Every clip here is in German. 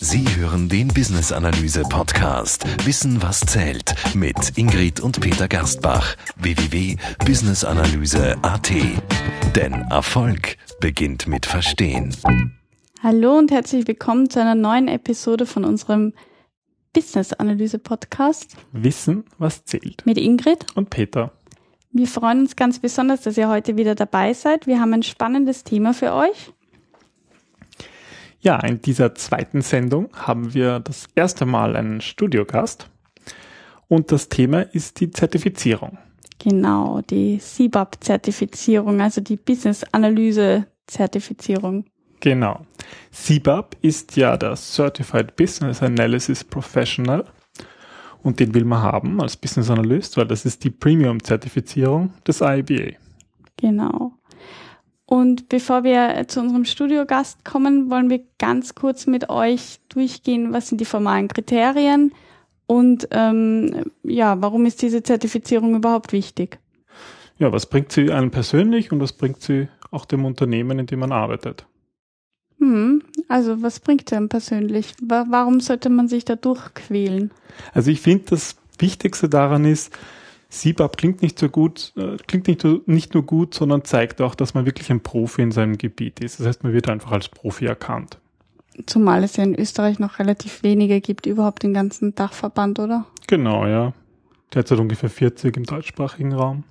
Sie hören den Business Analyse Podcast Wissen was zählt mit Ingrid und Peter Gerstbach www.businessanalyse.at. Denn Erfolg beginnt mit Verstehen. Hallo und herzlich willkommen zu einer neuen Episode von unserem Business Analyse Podcast Wissen was zählt mit Ingrid und Peter. Wir freuen uns ganz besonders, dass ihr heute wieder dabei seid. Wir haben ein spannendes Thema für euch. Ja, in dieser zweiten Sendung haben wir das erste Mal einen Studiogast und das Thema ist die Zertifizierung. Genau, die CBAP-Zertifizierung, also die Business-Analyse-Zertifizierung. Genau. CBAP ist ja der Certified Business Analysis Professional und den will man haben als Business Analyst, weil das ist die Premium-Zertifizierung des IBA. Genau. Und bevor wir zu unserem Studiogast kommen, wollen wir ganz kurz mit euch durchgehen, was sind die formalen Kriterien und ähm, ja, warum ist diese Zertifizierung überhaupt wichtig? Ja, was bringt sie einem persönlich und was bringt sie auch dem Unternehmen, in dem man arbeitet? Hm, also was bringt sie einem persönlich? Warum sollte man sich da durchquälen? Also ich finde, das Wichtigste daran ist, CBAP klingt nicht so gut, äh, klingt nicht, nicht nur gut, sondern zeigt auch, dass man wirklich ein Profi in seinem Gebiet ist. Das heißt, man wird einfach als Profi erkannt. Zumal es ja in Österreich noch relativ wenige gibt, überhaupt den ganzen Dachverband, oder? Genau, ja. Derzeit ungefähr 40 im deutschsprachigen Raum.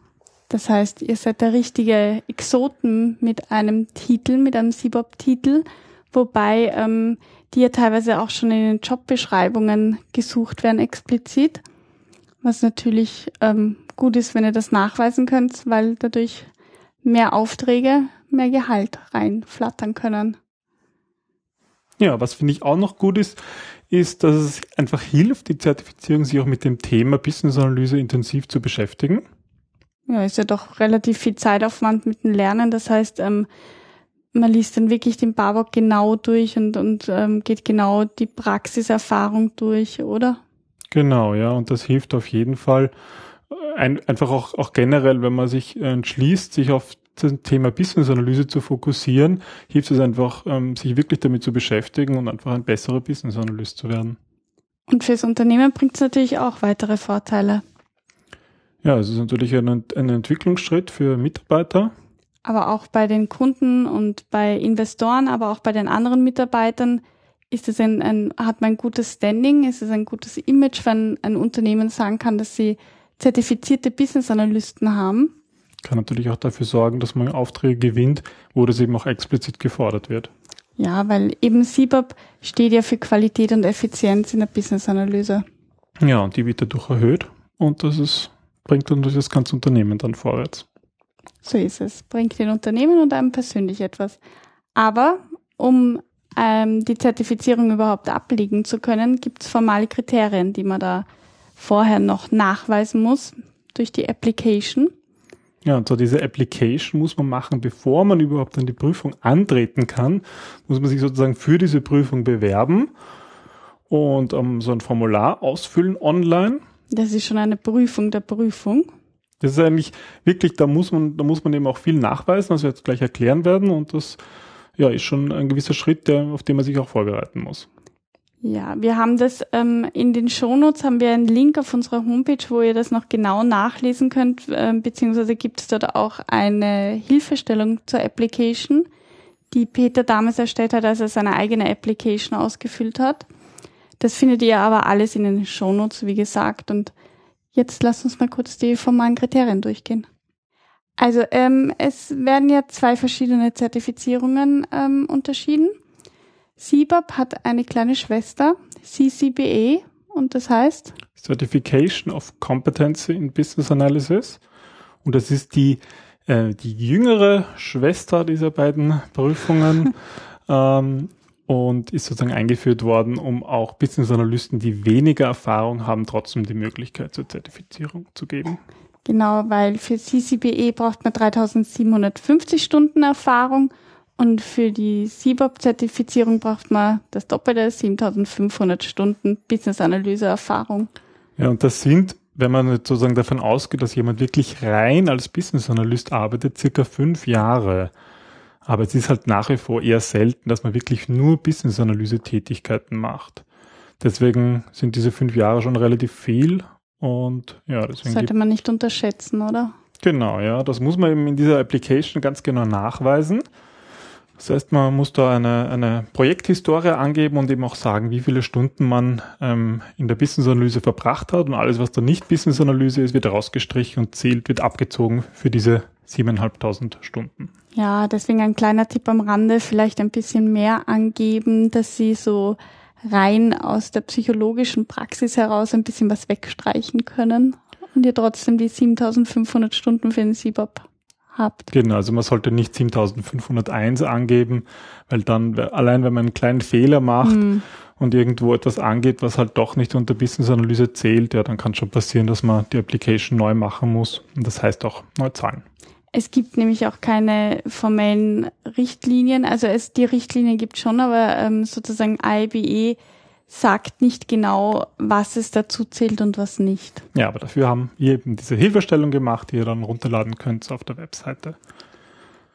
Das heißt, ihr seid der richtige Exoten mit einem Titel, mit einem CBAP-Titel, wobei ähm, die ja teilweise auch schon in den Jobbeschreibungen gesucht werden explizit was natürlich ähm, gut ist, wenn ihr das nachweisen könnt, weil dadurch mehr Aufträge, mehr Gehalt reinflattern können. Ja, was finde ich auch noch gut ist, ist, dass es einfach hilft, die Zertifizierung sich auch mit dem Thema Business Analyse intensiv zu beschäftigen. Ja, ist ja doch relativ viel Zeitaufwand mit dem Lernen. Das heißt, ähm, man liest dann wirklich den Barbock genau durch und, und ähm, geht genau die Praxiserfahrung durch, oder? Genau, ja, und das hilft auf jeden Fall. Ein, einfach auch, auch generell, wenn man sich entschließt, sich auf das Thema Business-Analyse zu fokussieren, hilft es einfach, ähm, sich wirklich damit zu beschäftigen und einfach ein besserer Business-Analyst zu werden. Und fürs Unternehmen bringt es natürlich auch weitere Vorteile. Ja, es ist natürlich ein, ein Entwicklungsschritt für Mitarbeiter. Aber auch bei den Kunden und bei Investoren, aber auch bei den anderen Mitarbeitern ist es ein, ein, hat man ein gutes Standing? Ist es ein gutes Image, wenn ein Unternehmen sagen kann, dass sie zertifizierte Business Analysten haben? Kann natürlich auch dafür sorgen, dass man Aufträge gewinnt, wo das eben auch explizit gefordert wird. Ja, weil eben CBAP steht ja für Qualität und Effizienz in der Business Analyse. Ja, und die wird dadurch erhöht und das ist, bringt dann durch das ganze Unternehmen dann vorwärts. So ist es. Bringt den Unternehmen und einem persönlich etwas. Aber um ähm, die Zertifizierung überhaupt ablegen zu können, gibt es formale Kriterien, die man da vorher noch nachweisen muss durch die Application. Ja, und so diese Application muss man machen, bevor man überhaupt an die Prüfung antreten kann, muss man sich sozusagen für diese Prüfung bewerben und um, so ein Formular ausfüllen online. Das ist schon eine Prüfung der Prüfung. Das ist eigentlich wirklich, da muss man, da muss man eben auch viel nachweisen, was wir jetzt gleich erklären werden und das ja, ist schon ein gewisser Schritt, der, auf den man sich auch vorbereiten muss. Ja, wir haben das ähm, in den Shownotes haben wir einen Link auf unserer Homepage, wo ihr das noch genau nachlesen könnt, äh, beziehungsweise gibt es dort auch eine Hilfestellung zur Application, die Peter damals erstellt hat, als er seine eigene Application ausgefüllt hat. Das findet ihr aber alles in den Shownotes, wie gesagt. Und jetzt lasst uns mal kurz die formalen Kriterien durchgehen. Also ähm, es werden ja zwei verschiedene Zertifizierungen ähm, unterschieden. CBAP hat eine kleine Schwester, CCBE, und das heißt? Certification of Competency in Business Analysis. Und das ist die, äh, die jüngere Schwester dieser beiden Prüfungen ähm, und ist sozusagen eingeführt worden, um auch Business Analysten, die weniger Erfahrung haben, trotzdem die Möglichkeit zur Zertifizierung zu geben. Genau, weil für CCBE braucht man 3750 Stunden Erfahrung und für die CBOP-Zertifizierung braucht man das Doppelte, 7500 Stunden Business-Analyse-Erfahrung. Ja, und das sind, wenn man sozusagen davon ausgeht, dass jemand wirklich rein als Business-Analyst arbeitet, circa fünf Jahre. Aber es ist halt nach wie vor eher selten, dass man wirklich nur Business-Analyse-Tätigkeiten macht. Deswegen sind diese fünf Jahre schon relativ viel und ja, deswegen. Sollte man nicht unterschätzen, oder? Genau, ja. Das muss man eben in dieser Application ganz genau nachweisen. Das heißt, man muss da eine, eine Projekthistorie angeben und eben auch sagen, wie viele Stunden man ähm, in der Business-Analyse verbracht hat und alles, was da nicht Business-Analyse ist, wird rausgestrichen und zählt, wird abgezogen für diese 7.500 Stunden. Ja, deswegen ein kleiner Tipp am Rande, vielleicht ein bisschen mehr angeben, dass Sie so rein aus der psychologischen Praxis heraus ein bisschen was wegstreichen können und ihr trotzdem die 7500 Stunden für den CBOP habt. Genau, also man sollte nicht 7501 angeben, weil dann allein wenn man einen kleinen Fehler macht mm. und irgendwo etwas angeht, was halt doch nicht unter Business Analyse zählt, ja, dann kann schon passieren, dass man die Application neu machen muss und das heißt auch neu zahlen. Es gibt nämlich auch keine formellen Richtlinien. Also es die Richtlinien gibt schon, aber ähm, sozusagen IBE sagt nicht genau, was es dazu zählt und was nicht. Ja, aber dafür haben wir eben diese Hilfestellung gemacht, die ihr dann runterladen könnt auf der Webseite.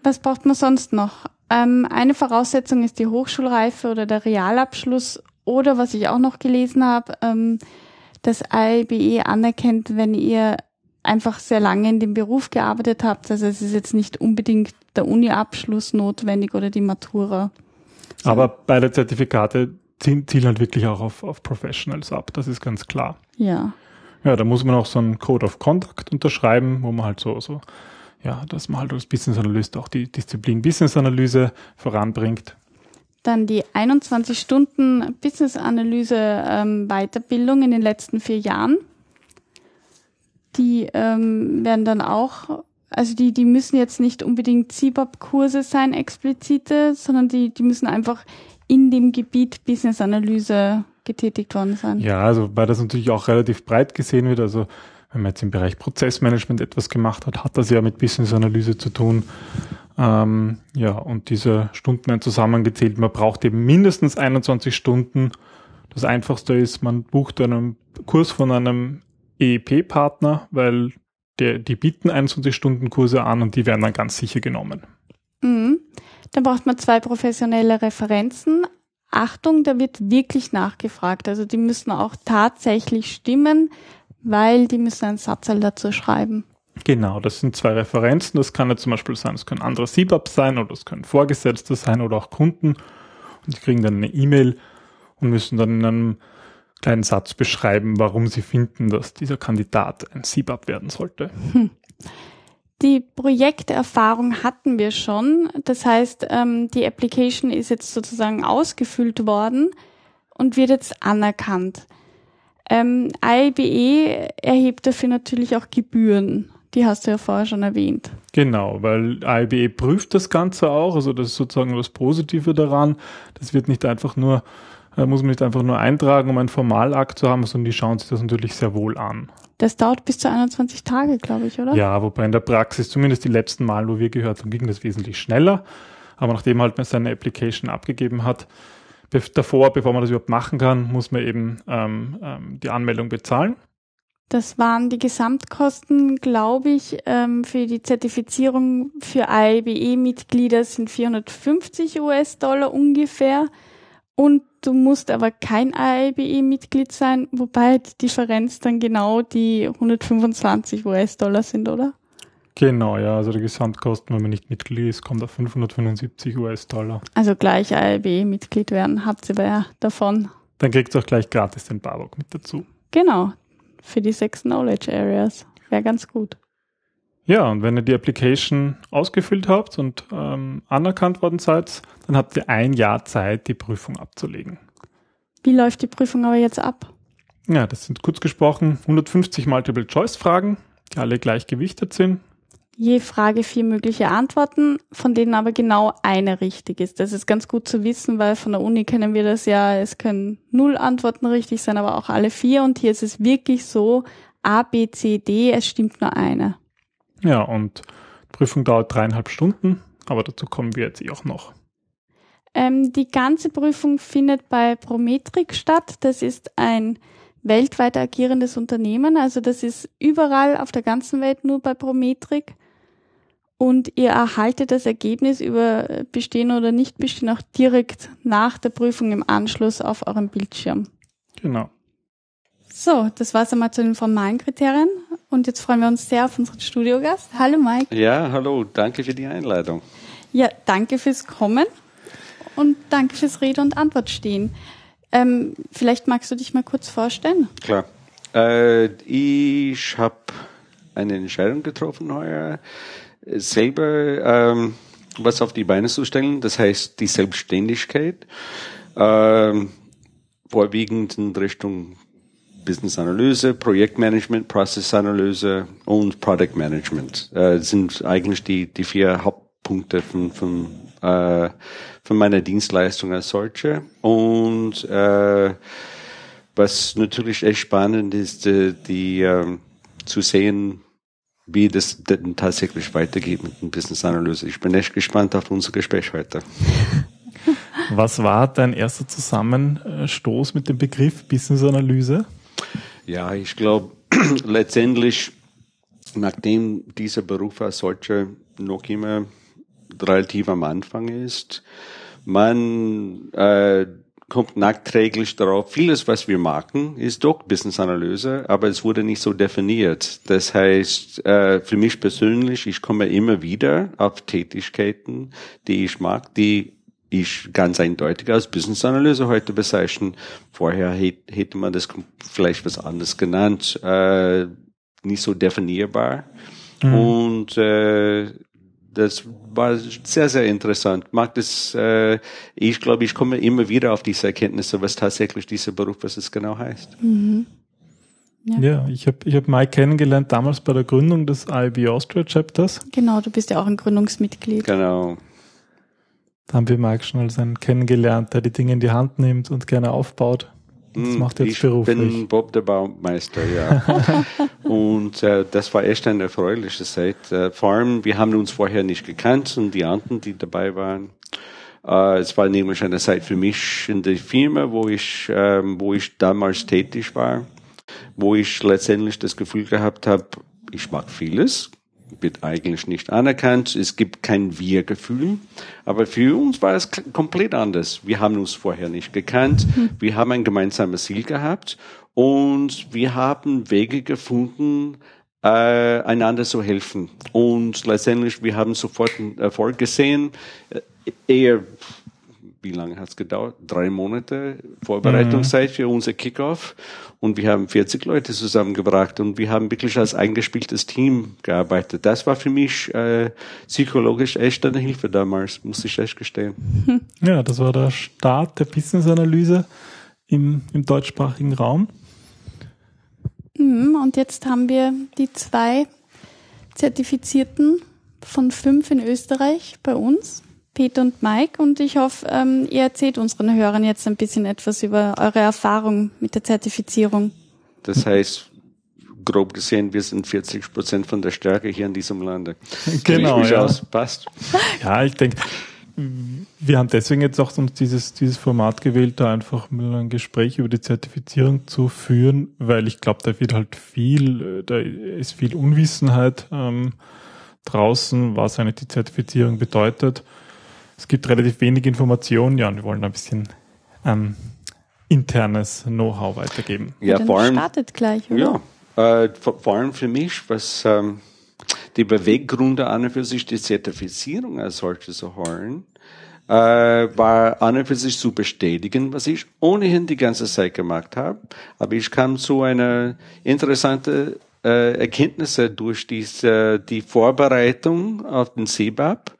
Was braucht man sonst noch? Ähm, eine Voraussetzung ist die Hochschulreife oder der Realabschluss oder was ich auch noch gelesen habe, ähm, dass IBE anerkennt, wenn ihr einfach sehr lange in dem Beruf gearbeitet habt. Also es ist jetzt nicht unbedingt der Uni-Abschluss notwendig oder die Matura. So. Aber beide Zertifikate zielen, zielen halt wirklich auch auf, auf Professionals ab, das ist ganz klar. Ja. Ja, da muss man auch so einen Code of Conduct unterschreiben, wo man halt so, so, ja, dass man halt als Business Analyst auch die Disziplin Business Analyse voranbringt. Dann die 21 Stunden Business Analyse ähm, Weiterbildung in den letzten vier Jahren die ähm, werden dann auch, also die, die müssen jetzt nicht unbedingt CBOP-Kurse sein, explizite, sondern die, die müssen einfach in dem Gebiet Business-Analyse getätigt worden sein. Ja, also weil das natürlich auch relativ breit gesehen wird. Also wenn man jetzt im Bereich Prozessmanagement etwas gemacht hat, hat das ja mit Business-Analyse zu tun. Ähm, ja, und diese Stunden werden zusammengezählt. Man braucht eben mindestens 21 Stunden. Das Einfachste ist, man bucht einen Kurs von einem EEP-Partner, weil der, die bieten 21-Stunden-Kurse an und die werden dann ganz sicher genommen. Mhm. Dann braucht man zwei professionelle Referenzen. Achtung, da wird wirklich nachgefragt. Also die müssen auch tatsächlich stimmen, weil die müssen einen Satzteil dazu schreiben. Genau, das sind zwei Referenzen. Das kann ja zum Beispiel sein, es können andere CBAP sein oder es können Vorgesetzte sein oder auch Kunden. Und die kriegen dann eine E-Mail und müssen dann in einem kleinen Satz beschreiben, warum Sie finden, dass dieser Kandidat ein CBAP werden sollte. Hm. Die Projekterfahrung hatten wir schon. Das heißt, ähm, die Application ist jetzt sozusagen ausgefüllt worden und wird jetzt anerkannt. Ähm, IBE erhebt dafür natürlich auch Gebühren. Die hast du ja vorher schon erwähnt. Genau, weil IBE prüft das Ganze auch. Also das ist sozusagen das Positive daran. Das wird nicht einfach nur muss man nicht einfach nur eintragen, um einen Formalakt zu haben, sondern die schauen sich das natürlich sehr wohl an. Das dauert bis zu 21 Tage, glaube ich, oder? Ja, wobei in der Praxis, zumindest die letzten Mal, wo wir gehört haben, ging das wesentlich schneller. Aber nachdem halt man seine Application abgegeben hat, davor, bevor man das überhaupt machen kann, muss man eben ähm, ähm, die Anmeldung bezahlen. Das waren die Gesamtkosten, glaube ich, ähm, für die Zertifizierung für IBE-Mitglieder sind 450 US-Dollar ungefähr. Und du musst aber kein AIBE-Mitglied sein, wobei die Differenz dann genau die 125 US-Dollar sind, oder? Genau, ja, also die Gesamtkosten, wenn man nicht Mitglied ist, kommt auf 575 US-Dollar. Also gleich AIBE-Mitglied werden, habt ihr ja davon. Dann kriegt ihr auch gleich gratis den Barbock mit dazu. Genau, für die sechs Knowledge Areas. Wäre ganz gut. Ja, und wenn ihr die Application ausgefüllt habt und ähm, anerkannt worden seid, dann habt ihr ein Jahr Zeit, die Prüfung abzulegen. Wie läuft die Prüfung aber jetzt ab? Ja, das sind kurz gesprochen 150 Multiple-Choice-Fragen, die alle gleich gewichtet sind. Je Frage vier mögliche Antworten, von denen aber genau eine richtig ist. Das ist ganz gut zu wissen, weil von der Uni kennen wir das ja, es können null Antworten richtig sein, aber auch alle vier. Und hier ist es wirklich so, A, B, C, D, es stimmt nur eine. Ja, und die Prüfung dauert dreieinhalb Stunden, aber dazu kommen wir jetzt eh auch noch. Ähm, die ganze Prüfung findet bei Prometric statt. Das ist ein weltweit agierendes Unternehmen. Also das ist überall auf der ganzen Welt nur bei Prometric. und ihr erhaltet das Ergebnis über Bestehen oder Nicht-Bestehen auch direkt nach der Prüfung im Anschluss auf eurem Bildschirm. Genau. So, das war's einmal zu den formalen Kriterien. Und jetzt freuen wir uns sehr auf unseren Studiogast. Hallo Mike. Ja, hallo, danke für die Einladung. Ja, danke fürs Kommen und danke fürs Rede und Antwort stehen. Ähm, vielleicht magst du dich mal kurz vorstellen. Klar. Äh, ich habe eine Entscheidung getroffen heuer selber ähm, was auf die Beine zu stellen. Das heißt die Selbstständigkeit, ähm, vorwiegend in Richtung Business Analyse, Projektmanagement, Prozessanalyse und Product Management äh, sind eigentlich die, die vier Hauptpunkte von, von, äh, von meiner Dienstleistung als solche. Und äh, was natürlich echt spannend ist, die, die äh, zu sehen, wie das denn tatsächlich weitergeht mit dem Business Analyse. Ich bin echt gespannt auf unser Gespräch heute. Was war dein erster Zusammenstoß mit dem Begriff Business Analyse? Ja, ich glaube, letztendlich, nachdem dieser Beruf als solcher noch immer relativ am Anfang ist, man äh, kommt nachträglich darauf, vieles, was wir machen, ist doch Business-Analyse, aber es wurde nicht so definiert. Das heißt, äh, für mich persönlich, ich komme immer wieder auf Tätigkeiten, die ich mag, die ich ganz eindeutig als Business-Analyse heute bezeichnen. Vorher hätte man das vielleicht was anderes genannt, äh, nicht so definierbar. Mhm. Und äh, das war sehr, sehr interessant. Mag das, äh, ich glaube, ich komme immer wieder auf diese Erkenntnisse, was tatsächlich dieser Beruf, was es genau heißt. Mhm. Ja. ja, ich habe ich hab Mike kennengelernt damals bei der Gründung des IB Austria Chapters. Genau, du bist ja auch ein Gründungsmitglied. Genau. Da haben wir Mike schon als einen kennengelernt, der die Dinge in die Hand nimmt und gerne aufbaut. Das hm, macht jetzt ich beruflich. Ich bin Bob der Baumeister, ja. und äh, das war echt eine erfreuliche Zeit. Äh, vor allem, wir haben uns vorher nicht gekannt und die anderen, die dabei waren. Äh, es war nämlich eine Zeit für mich in der Firma, wo ich, äh, wo ich damals tätig war, wo ich letztendlich das Gefühl gehabt habe, ich mag vieles, wird eigentlich nicht anerkannt. Es gibt kein Wir-Gefühl. Aber für uns war es komplett anders. Wir haben uns vorher nicht gekannt. Mhm. Wir haben ein gemeinsames Ziel gehabt und wir haben Wege gefunden, äh, einander zu helfen. Und letztendlich, wir haben sofort einen Erfolg gesehen. Äh, eher wie lange hat es gedauert? Drei Monate Vorbereitungszeit mhm. für unser Kickoff. Und wir haben 40 Leute zusammengebracht und wir haben wirklich als eingespieltes Team gearbeitet. Das war für mich äh, psychologisch echt eine Hilfe damals, muss ich echt gestehen. Ja, das war der Start der Business-Analyse im, im deutschsprachigen Raum. Mhm, und jetzt haben wir die zwei Zertifizierten von fünf in Österreich bei uns. Peter und Mike und ich hoffe, ähm, ihr erzählt unseren Hörern jetzt ein bisschen etwas über eure Erfahrung mit der Zertifizierung. Das heißt, grob gesehen, wir sind 40 Prozent von der Stärke hier in diesem Lande. Genau, ja. Aus. Passt. Ja, ich denke, wir haben deswegen jetzt auch uns dieses, dieses Format gewählt, da einfach mal ein Gespräch über die Zertifizierung zu führen, weil ich glaube, da wird halt viel, da ist viel Unwissenheit ähm, draußen, was eigentlich die Zertifizierung bedeutet es gibt relativ wenig Informationen, ja, und wir wollen ein bisschen ähm, internes Know-how weitergeben. Ja, ja vor allem, startet gleich, oder? Ja, äh, vor, vor, allem für mich, was ähm, die Beweggründe an und für sich die Zertifizierung als solche zu holen, äh, war an und für sich zu bestätigen, was ich ohnehin die ganze Zeit gemacht habe. Aber ich kam zu einer interessanten äh, Erkenntnisse durch diese, die Vorbereitung auf den CBAP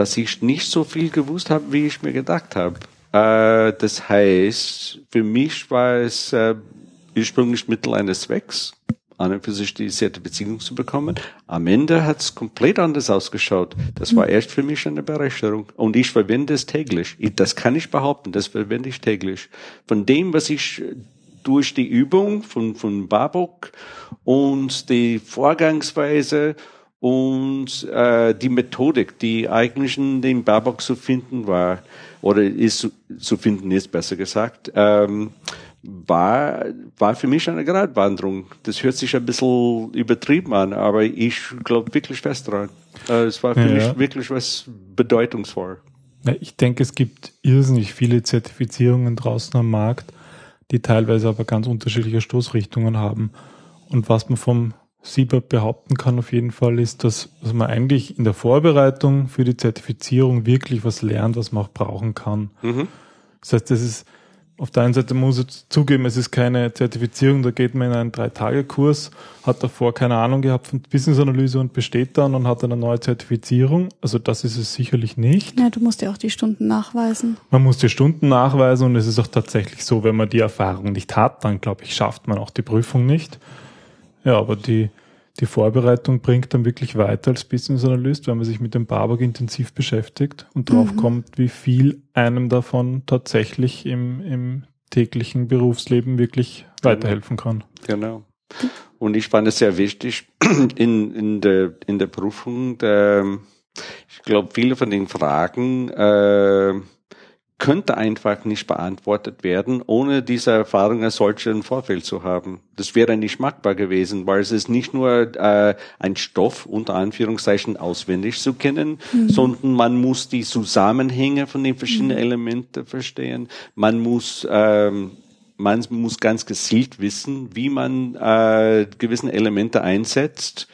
dass ich nicht so viel gewusst habe, wie ich mir gedacht habe. Äh, das heißt, für mich war es äh, ursprünglich Mittel eines Zwecks, an und für sich die Zertifizierung zu bekommen. Am Ende hat es komplett anders ausgeschaut. Das war erst für mich eine Bereicherung. Und ich verwende es täglich. Ich, das kann ich behaupten, das verwende ich täglich. Von dem, was ich durch die Übung von, von Babok und die Vorgangsweise und äh, die Methodik, die eigentlich in dem Babok zu finden war, oder ist zu, zu finden ist, besser gesagt, ähm, war, war für mich eine Gratwanderung. Das hört sich ein bisschen übertrieben an, aber ich glaube wirklich fest dran. Äh, es war für ja. mich wirklich was bedeutungsvoll. Ja, ich denke, es gibt irrsinnig viele Zertifizierungen draußen am Markt, die teilweise aber ganz unterschiedliche Stoßrichtungen haben. Und was man vom SIBA behaupten kann auf jeden Fall ist, dass, dass man eigentlich in der Vorbereitung für die Zertifizierung wirklich was lernt, was man auch brauchen kann. Mhm. Das heißt, das ist auf der einen Seite muss ich zugeben, es ist keine Zertifizierung, da geht man in einen Drei-Tage-Kurs, hat davor keine Ahnung gehabt von Business-Analyse und besteht dann und hat eine neue Zertifizierung. Also das ist es sicherlich nicht. Ja, du musst ja auch die Stunden nachweisen. Man muss die Stunden nachweisen und es ist auch tatsächlich so, wenn man die Erfahrung nicht hat, dann glaube ich, schafft man auch die Prüfung nicht. Ja, aber die, die Vorbereitung bringt dann wirklich weiter als Business Analyst, wenn man sich mit dem Barbock intensiv beschäftigt und drauf mhm. kommt, wie viel einem davon tatsächlich im, im täglichen Berufsleben wirklich genau. weiterhelfen kann. Genau. Und ich fand es sehr wichtig in, in, der, in der Prüfung, der, ich glaube, viele von den Fragen, äh, könnte einfach nicht beantwortet werden, ohne diese Erfahrung als solche im Vorfeld zu haben. Das wäre nicht machbar gewesen, weil es ist nicht nur äh, ein Stoff unter Anführungszeichen auswendig zu kennen, mhm. sondern man muss die Zusammenhänge von den verschiedenen mhm. Elementen verstehen. Man muss ähm, man muss ganz gezielt wissen, wie man äh, gewissen Elemente einsetzt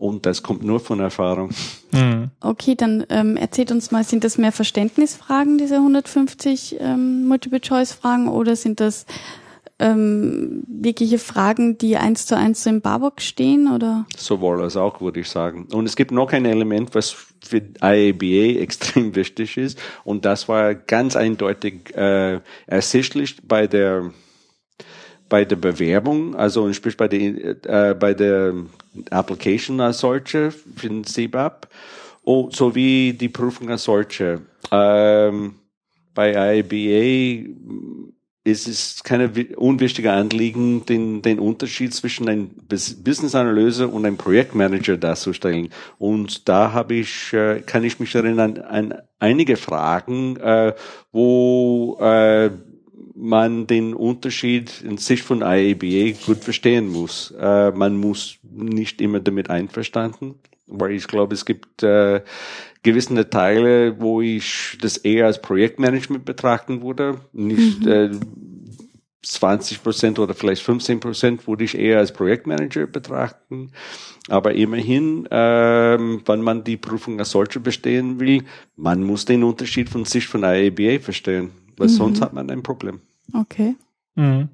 und das kommt nur von Erfahrung. Mhm. Okay, dann ähm, erzählt uns mal, sind das mehr Verständnisfragen, diese 150 ähm, Multiple-Choice-Fragen, oder sind das ähm, wirkliche Fragen, die eins zu eins so im Barbock stehen, oder? Sowohl als auch, würde ich sagen. Und es gibt noch ein Element, was für IABA extrem wichtig ist, und das war ganz eindeutig äh, ersichtlich bei der bei der Bewerbung, also sprich bei der, äh, bei der Application als solche für den CBAP und sowie die Prüfung als solche. Ähm, bei IBA ist es keine unwichtige Anliegen, den, den Unterschied zwischen einem Business Analyse und einem Projektmanager darzustellen. Und da habe ich, äh, kann ich mich erinnern an einige Fragen, äh, wo äh, man den Unterschied in sich von IABA gut verstehen muss. Äh, man muss nicht immer damit einverstanden, weil ich glaube, es gibt äh, gewisse Teile, wo ich das eher als Projektmanagement betrachten würde, nicht mhm. äh, 20 Prozent oder vielleicht 15 Prozent würde ich eher als Projektmanager betrachten. Aber immerhin, ähm, wenn man die Prüfung als solche bestehen will, man muss den Unterschied von sich von IABA verstehen, weil mhm. sonst hat man ein Problem. Okay. Mhm.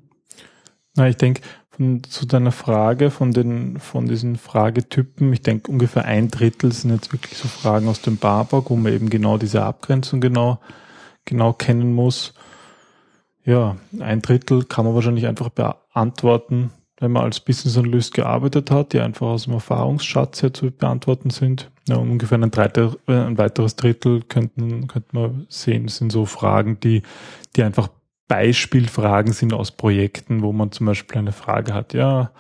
Na, ich denke, zu deiner Frage von den, von diesen Fragetypen, ich denke ungefähr ein Drittel sind jetzt wirklich so Fragen aus dem Barbock, wo man eben genau diese Abgrenzung genau, genau kennen muss. Ja, ein Drittel kann man wahrscheinlich einfach beantworten, wenn man als Business Analyst gearbeitet hat, die einfach aus dem Erfahrungsschatz her zu beantworten sind. Ja, ungefähr ein, Dreiter, ein weiteres Drittel könnten, könnte man sehen, sind so Fragen, die, die einfach Beispielfragen sind aus Projekten, wo man zum Beispiel eine Frage hat, ja,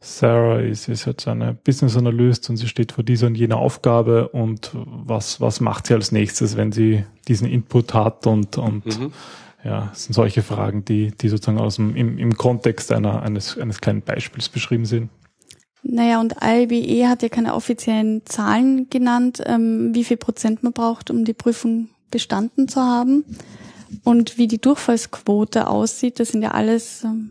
Sarah ist, ist jetzt eine Business Analyst und sie steht vor dieser und jener Aufgabe und was, was macht sie als nächstes, wenn sie diesen Input hat und, und mhm. ja, es sind solche Fragen, die, die sozusagen aus dem, im, im Kontext einer, eines, eines kleinen Beispiels beschrieben sind. Naja, und IBE hat ja keine offiziellen Zahlen genannt, ähm, wie viel Prozent man braucht, um die Prüfung bestanden zu haben. Und wie die Durchfallsquote aussieht, das sind ja alles, ähm,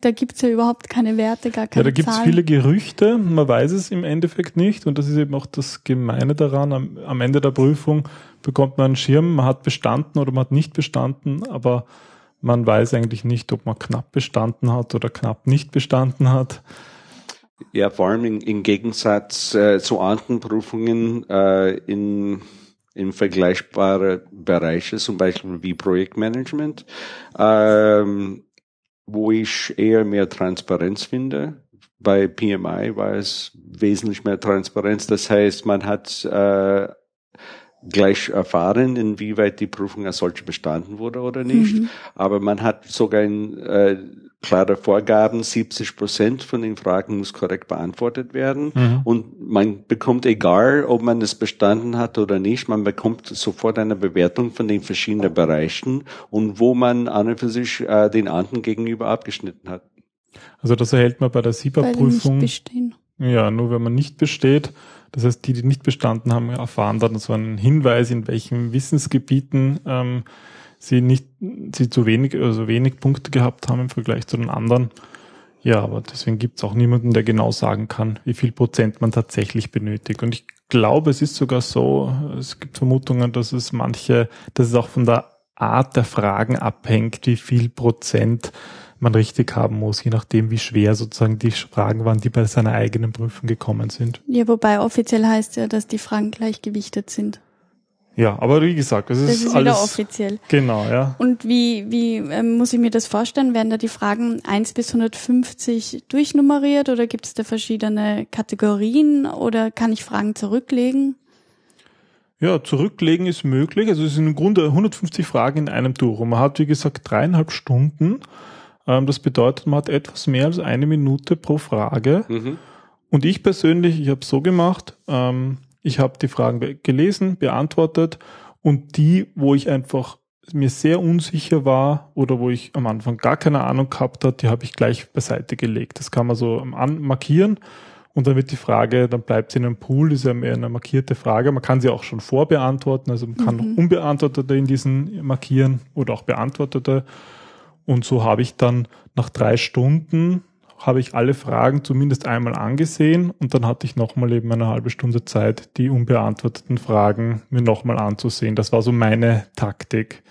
da gibt's ja überhaupt keine Werte, gar keine Ja, da gibt's Zahlen. viele Gerüchte, man weiß es im Endeffekt nicht und das ist eben auch das Gemeine daran. Am, am Ende der Prüfung bekommt man einen Schirm, man hat bestanden oder man hat nicht bestanden, aber man weiß eigentlich nicht, ob man knapp bestanden hat oder knapp nicht bestanden hat. Ja, vor allem im, im Gegensatz äh, zu anderen Prüfungen äh, in in vergleichbare Bereiche, zum Beispiel wie Projektmanagement, ähm, wo ich eher mehr Transparenz finde. Bei PMI war es wesentlich mehr Transparenz. Das heißt, man hat äh, gleich erfahren, inwieweit die Prüfung als solche bestanden wurde oder nicht. Mhm. Aber man hat sogar ein, äh, klare Vorgaben, 70 Prozent von den Fragen muss korrekt beantwortet werden. Mhm. Und man bekommt, egal ob man es bestanden hat oder nicht, man bekommt sofort eine Bewertung von den verschiedenen Bereichen und wo man an und für sich äh, den anderen gegenüber abgeschnitten hat. Also das erhält man bei der SIPA-Prüfung. Ja, nur wenn man nicht besteht. Das heißt, die, die nicht bestanden haben, erfahren dann so einen Hinweis, in welchen Wissensgebieten ähm, sie nicht, sie zu wenig, also wenig Punkte gehabt haben im Vergleich zu den anderen. Ja, aber deswegen gibt's auch niemanden, der genau sagen kann, wie viel Prozent man tatsächlich benötigt. Und ich glaube, es ist sogar so, es gibt Vermutungen, dass es manche, dass es auch von der Art der Fragen abhängt, wie viel Prozent man richtig haben muss, je nachdem, wie schwer sozusagen die Fragen waren, die bei seiner eigenen Prüfung gekommen sind. Ja, wobei offiziell heißt ja, dass die Fragen gleichgewichtet sind. Ja, aber wie gesagt, das, das ist, ist alles offiziell. Genau, ja. Und wie, wie ähm, muss ich mir das vorstellen? Werden da die Fragen 1 bis 150 durchnummeriert oder gibt es da verschiedene Kategorien oder kann ich Fragen zurücklegen? Ja, zurücklegen ist möglich. Also es sind im Grunde 150 Fragen in einem durch. Und man hat, wie gesagt, dreieinhalb Stunden. Ähm, das bedeutet, man hat etwas mehr als eine Minute pro Frage. Mhm. Und ich persönlich, ich habe so gemacht, ähm, ich habe die Fragen gelesen, beantwortet und die, wo ich einfach mir sehr unsicher war oder wo ich am Anfang gar keine Ahnung gehabt hat, die habe ich gleich beiseite gelegt. Das kann man so markieren und dann wird die Frage, dann bleibt sie in einem Pool, das ist ja mehr eine markierte Frage. Man kann sie auch schon vorbeantworten, also man kann mhm. unbeantwortete in diesen markieren oder auch beantwortete. Und so habe ich dann nach drei Stunden habe ich alle Fragen zumindest einmal angesehen und dann hatte ich nochmal eben eine halbe Stunde Zeit, die unbeantworteten Fragen mir nochmal anzusehen. Das war so meine Taktik.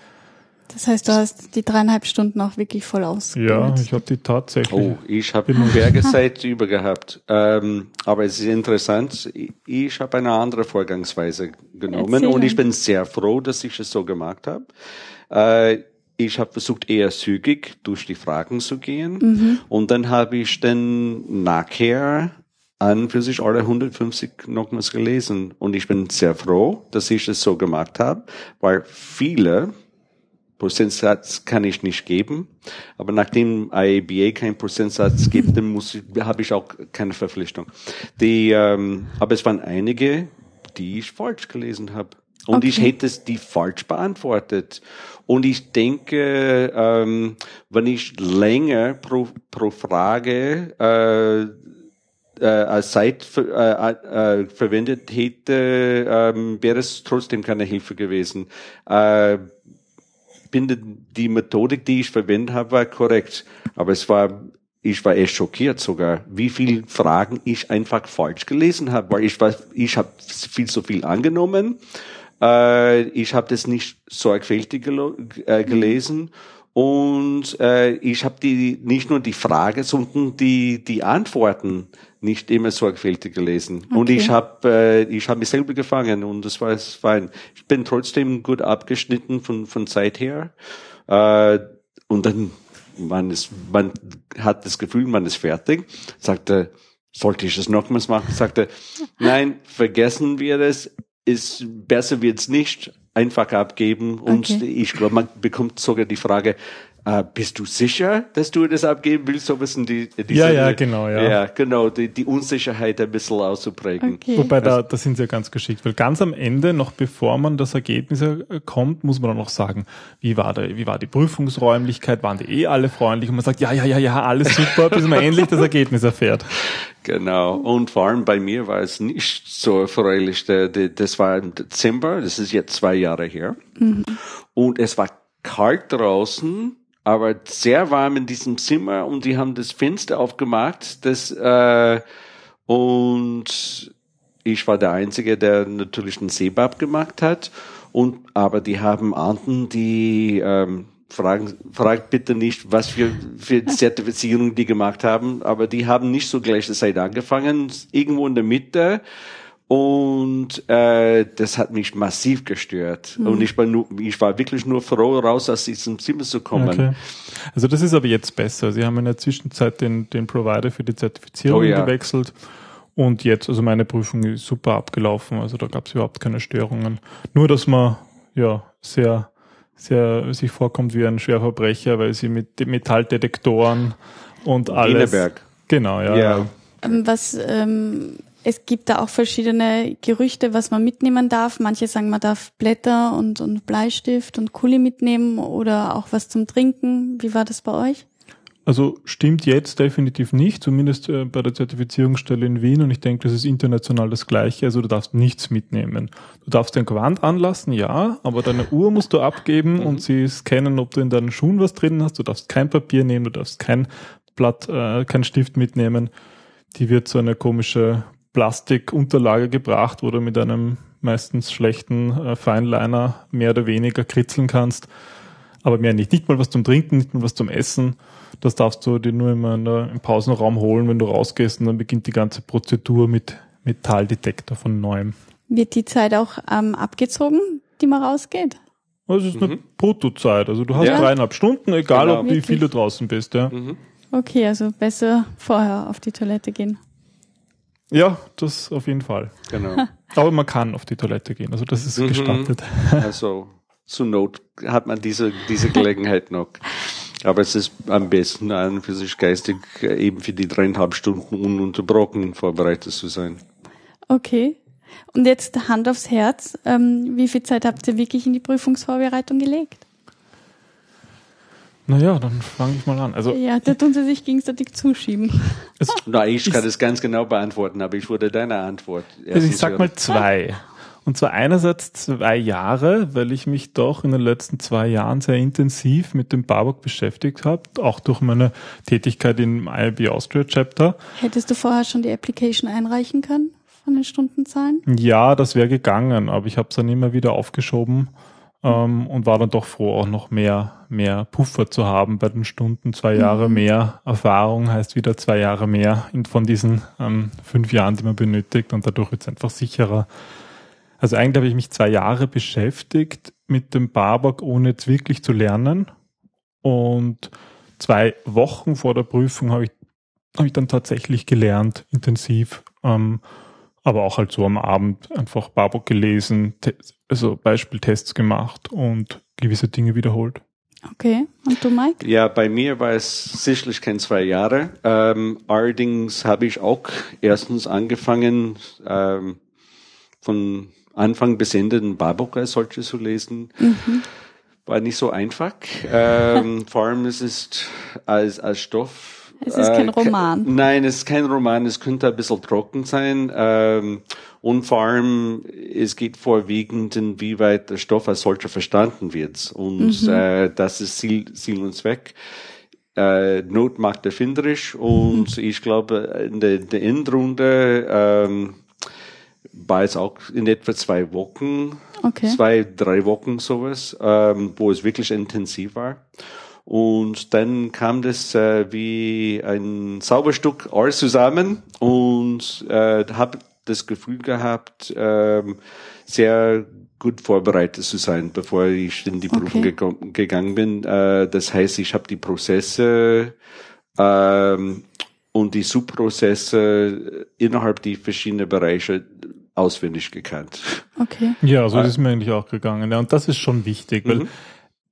Das heißt, du hast die dreieinhalb Stunden auch wirklich voll ausgenutzt. Ja, ich habe die tatsächlich. Oh, ich habe Bergezeit über gehabt. Ähm, aber es ist interessant, ich habe eine andere Vorgangsweise genommen Erzählen. und ich bin sehr froh, dass ich es so gemacht habe. Äh, ich habe versucht, eher zügig durch die Fragen zu gehen. Mhm. Und dann habe ich dann nachher an für sich alle 150 nochmals gelesen. Und ich bin sehr froh, dass ich es so gemacht habe, weil viele Prozentsatz kann ich nicht geben. Aber nachdem IABA keinen Prozentsatz gibt, dann muss ich, habe ich auch keine Verpflichtung. Die, ähm, aber es waren einige, die ich falsch gelesen habe. Und okay. ich hätte es die falsch beantwortet. Und ich denke, ähm, wenn ich länger pro, pro Frage äh, äh, Zeit für, äh, äh, verwendet hätte, ähm, wäre es trotzdem keine Hilfe gewesen. Äh, bin die Methodik, die ich verwendet habe, war korrekt. Aber es war ich war echt schockiert sogar, wie viele Fragen ich einfach falsch gelesen habe, weil ich war, ich habe viel zu viel angenommen äh, ich habe das nicht sorgfältig gel äh, gelesen. Und äh, ich habe die nicht nur die Frage, sondern die die Antworten nicht immer sorgfältig gelesen. Okay. Und ich habe äh, ich habe mich selber gefangen und das war fein. Ich bin trotzdem gut abgeschnitten von von Zeit her. Äh, und dann man ist man hat das Gefühl, man ist fertig. Sagte, sollte ich es nochmals machen? Sagte, nein, vergessen wir das ist besser wird's nicht einfach abgeben. Und okay. ich glaube, man bekommt sogar die Frage, äh, bist du sicher, dass du das abgeben willst? So wissen die, die ja, ja, genau, ja. Ja, genau, die, die Unsicherheit ein bisschen auszuprägen. Okay. Wobei da, da sind sie ja ganz geschickt, weil ganz am Ende, noch bevor man das Ergebnis kommt, muss man dann noch sagen, wie war der, wie war die Prüfungsräumlichkeit, waren die eh alle freundlich? Und man sagt, ja, ja, ja, ja, alles super, bis man endlich das Ergebnis erfährt. Genau. Und vor allem bei mir war es nicht so erfreulich. Das war im Dezember, das ist jetzt zwei Jahre her. Mhm. Und es war kalt draußen aber sehr warm in diesem Zimmer und die haben das Fenster aufgemacht. Das, äh, und ich war der Einzige, der natürlich einen Seebab gemacht hat. Und, aber die haben Anden, die, ähm, fragen, fragt bitte nicht, was für, für Zertifizierungen die gemacht haben, aber die haben nicht so gleiche Zeit angefangen, irgendwo in der Mitte und äh, das hat mich massiv gestört. Mhm. Und ich war, nur, ich war wirklich nur froh, raus aus diesem Zimmer zu kommen. Okay. Also das ist aber jetzt besser. Sie haben in der Zwischenzeit den, den Provider für die Zertifizierung oh, ja. gewechselt. Und jetzt, also meine Prüfung ist super abgelaufen. Also da gab es überhaupt keine Störungen. Nur, dass man ja sehr sehr sich vorkommt wie ein Schwerverbrecher, weil sie mit Metalldetektoren und alles. Wienerberg. Genau, ja. Ja. Ähm, Was ähm, es gibt da auch verschiedene Gerüchte, was man mitnehmen darf. Manche sagen, man darf Blätter und, und Bleistift und Kuli mitnehmen oder auch was zum Trinken. Wie war das bei euch? Also stimmt jetzt definitiv nicht, zumindest äh, bei der Zertifizierungsstelle in Wien und ich denke, das ist international das gleiche. Also du darfst nichts mitnehmen. Du darfst dein Gewand anlassen, ja, aber deine Uhr musst du abgeben und sie scannen, ob du in deinen Schuhen was drin hast. Du darfst kein Papier nehmen, du darfst kein Blatt, äh, kein Stift mitnehmen. Die wird so eine komische Plastikunterlage gebracht, wo du mit einem meistens schlechten äh, Feinliner mehr oder weniger kritzeln kannst. Aber mehr nicht. Nicht mal was zum Trinken, nicht mal was zum Essen. Das darfst du dir nur immer in der, im Pausenraum holen, wenn du rausgehst und dann beginnt die ganze Prozedur mit Metalldetektor von neuem. Wird die Zeit auch ähm, abgezogen, die man rausgeht? Also es ist eine Mhm. Bruttozeit. Also du hast Ja. dreieinhalb Stunden, egal Genau. ob wie viel du draußen bist. Ja, Mhm. Okay, also besser vorher auf die Toilette gehen. Ja das auf jeden Fall. Genau. Aber man kann auf die Toilette gehen. Also das ist Mhm. gestattet. Also zur Not hat man diese, diese Gelegenheit noch. Aber es ist am besten an und für sich geistig äh, eben für die dreieinhalb Stunden ununterbrochen vorbereitet zu sein. Okay. Und jetzt Hand aufs Herz. Ähm, wie viel Zeit habt ihr wirklich in die Prüfungsvorbereitung gelegt? Naja, dann fange ich mal an. Also Ja, da tun sie sich gegenseitig zuschieben. es, Na, ich kann das ganz genau beantworten, aber ich wurde deine Antwort. Also ich sag hören. mal zwei. Und zwar einerseits zwei Jahre, weil ich mich doch in den letzten zwei Jahren sehr intensiv mit dem Barbock beschäftigt habe, auch durch meine Tätigkeit im IAB Austria Chapter. Hättest du vorher schon die Application einreichen können von den Stundenzahlen? Ja, das wäre gegangen, aber ich habe es dann immer wieder aufgeschoben ähm, und war dann doch froh, auch noch mehr, mehr Puffer zu haben bei den Stunden. Zwei Jahre mehr Erfahrung heißt wieder zwei Jahre mehr von diesen ähm, fünf Jahren, die man benötigt und dadurch wird es einfach sicherer. Also eigentlich habe ich mich zwei Jahre beschäftigt mit dem Barbock, ohne jetzt wirklich zu lernen. Und zwei Wochen vor der Prüfung habe ich, habe ich dann tatsächlich gelernt, intensiv. Ähm, aber auch halt so am Abend einfach Barbock gelesen, also Beispieltests gemacht und gewisse Dinge wiederholt. Okay. Und du, Mike? Ja, bei mir war es sicherlich kein zwei Jahre. Ähm, allerdings habe ich auch erstens angefangen, ähm, von Anfang bis Ende den Barbock als solches zu lesen. War nicht so einfach. Ähm, vor allem es ist als, als Stoff. Es ist kein äh, Roman. ke- Nein, es ist kein Roman. Es könnte ein bisschen trocken sein. Ähm, und vor allem, es geht vorwiegend, inwieweit der Stoff als solcher verstanden wird. Und äh, das ist Ziel, Ziel und Zweck. Äh, Not macht erfinderisch. Und ich glaube, in der, der Endrunde ähm, war es auch in etwa zwei Wochen, Okay. zwei, drei Wochen sowas, ähm, wo es wirklich intensiv war. Und dann kam das äh, wie ein Zauberstück alles zusammen und äh, habe das Gefühl gehabt, ähm, sehr gut vorbereitet zu sein, bevor ich in die Prüfung Okay. gegangen bin. Äh, das heißt, ich habe die Prozesse ähm, und die Subprozesse innerhalb die verschiedenen Bereiche auswendig gekannt. Okay. Ja, so ist es mir eigentlich auch gegangen. Ja, und das ist schon wichtig, weil Mhm.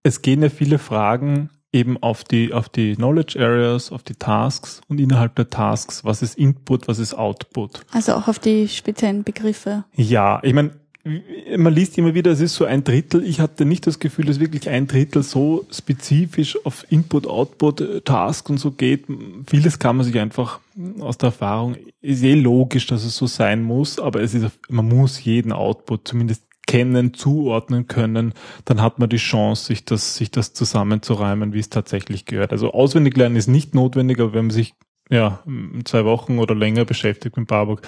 es gehen ja viele Fragen eben auf die, auf die Knowledge Areas, auf die Tasks und innerhalb der Tasks, was ist Input, was ist Output. Also auch auf die speziellen Begriffe. Ja, ich meine, man liest immer wieder, es ist so ein Drittel. Ich hatte nicht das Gefühl, dass wirklich ein Drittel so spezifisch auf Input, Output, äh, Task und so geht. Vieles kann man sich einfach aus der Erfahrung, ist eh logisch, dass es so sein muss, aber es ist, man muss jeden Output zumindest kennen, zuordnen können, dann hat man die Chance, sich das, sich das zusammenzureimen, wie es tatsächlich gehört. Also auswendig lernen ist nicht notwendig, aber wenn man sich ja, zwei Wochen oder länger beschäftigt mit Barbock,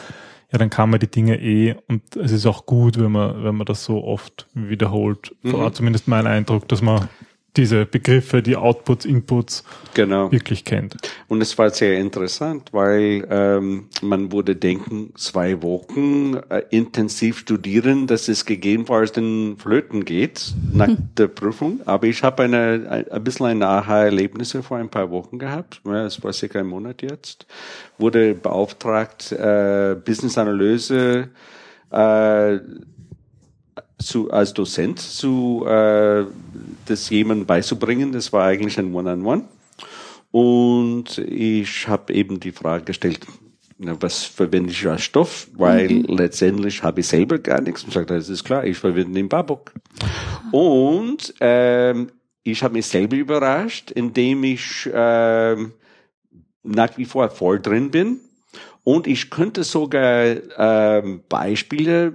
ja, dann kann man die Dinge eh und es ist auch gut, wenn man, wenn man das so oft wiederholt. Mhm. War zumindest mein Eindruck, dass man diese Begriffe, die Outputs, Inputs Genau. wirklich kennt. Und es war sehr interessant, weil ähm, man würde denken, zwei Wochen äh, intensiv studieren, dass es gegebenenfalls den Flöten geht nach der Prüfung. Aber ich habe eine, ein, ein bisschen ein Aha-Erlebnisse vor ein paar Wochen gehabt. Ja, es war circa ein Monat jetzt. Wurde beauftragt, äh, Business-Analyse äh, zu, als Dozent zu äh, das jemandem beizubringen. Das war eigentlich ein One-on-One. -on -One. Und ich habe eben die Frage gestellt, was verwende ich als Stoff? Weil mhm. letztendlich habe ich selber gar nichts und sagte, das ist klar, ich verwende den Babok. Und ähm, ich habe mich selber überrascht, indem ich ähm, nach wie vor voll drin bin. Und ich könnte sogar ähm, Beispiele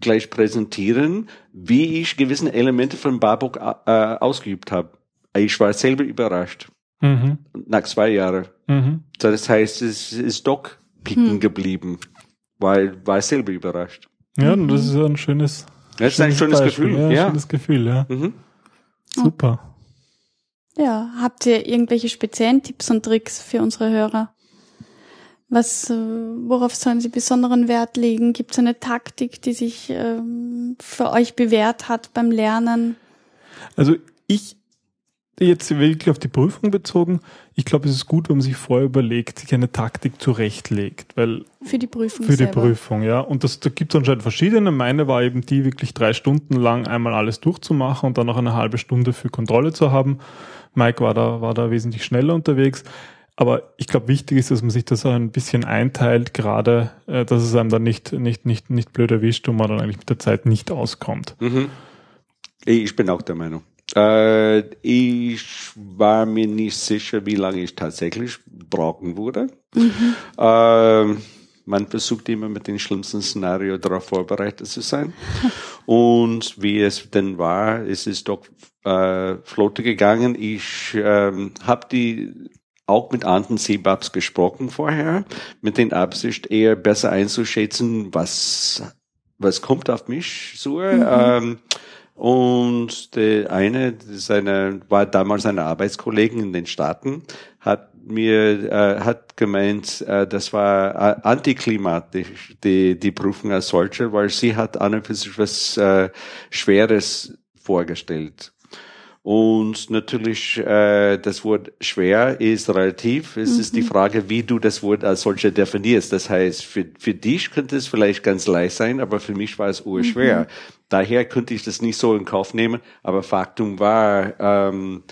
gleich präsentieren, wie ich gewisse Elemente von Babok äh, ausgeübt habe. Ich war selber überrascht. Mhm. Nach zwei Jahren. Mhm. Das heißt, es ist doch picken hm. geblieben, weil war selber überrascht. Ja, und das ist ein schönes. Das ist ein schönes Beispiel. Gefühl. Ja, ja. schönes Gefühl, ja. Mhm. Super. Ja, habt ihr irgendwelche speziellen Tipps und Tricks für unsere Hörer? Was, äh, worauf sollen sie besonderen Wert legen? Gibt es eine Taktik, die sich ähm, für euch bewährt hat beim Lernen? Also ich jetzt wirklich auf die Prüfung bezogen, ich glaube, es ist gut, wenn man sich vorher überlegt, sich eine Taktik zurechtlegt, weil für die Prüfung für selber. die Prüfung, ja. Und das, da gibt es anscheinend verschiedene. Meine war eben die, wirklich drei Stunden lang einmal alles durchzumachen und dann noch eine halbe Stunde für Kontrolle zu haben. Mike war da war da wesentlich schneller unterwegs. Aber ich glaube, wichtig ist, dass man sich das ein bisschen einteilt, gerade, äh, dass es einem dann nicht, nicht, nicht, nicht blöd erwischt und man dann eigentlich mit der Zeit nicht auskommt. Mhm. Ich bin auch der Meinung. Äh, ich war mir nicht sicher, wie lange ich tatsächlich brauchen würde. Mhm. Äh, man versucht immer mit dem schlimmsten Szenario darauf vorbereitet zu sein. Und wie es denn war, ist es doch äh, flotte gegangen. Ich ähm, habe die auch mit anderen Seebabs gesprochen vorher, mit den Absicht eher besser einzuschätzen, was was kommt auf mich so. Mhm. Ähm, und der eine, seine, war damals eine Arbeitskollegen in den Staaten, hat mir, äh, hat gemeint, äh, das war äh, antiklimatisch, die, die Prüfung als solche, weil sie hat an und für sich was äh, Schweres vorgestellt. Und natürlich, äh, das Wort schwer ist relativ. Es mhm. ist die mhm. Frage, wie du das Wort als solcher definierst. Das heißt, für, für dich könnte es vielleicht ganz leicht sein, aber für mich war es urschwer. Mhm. Daher könnte ich das nicht so in Kauf nehmen. Aber Faktum war, ähm,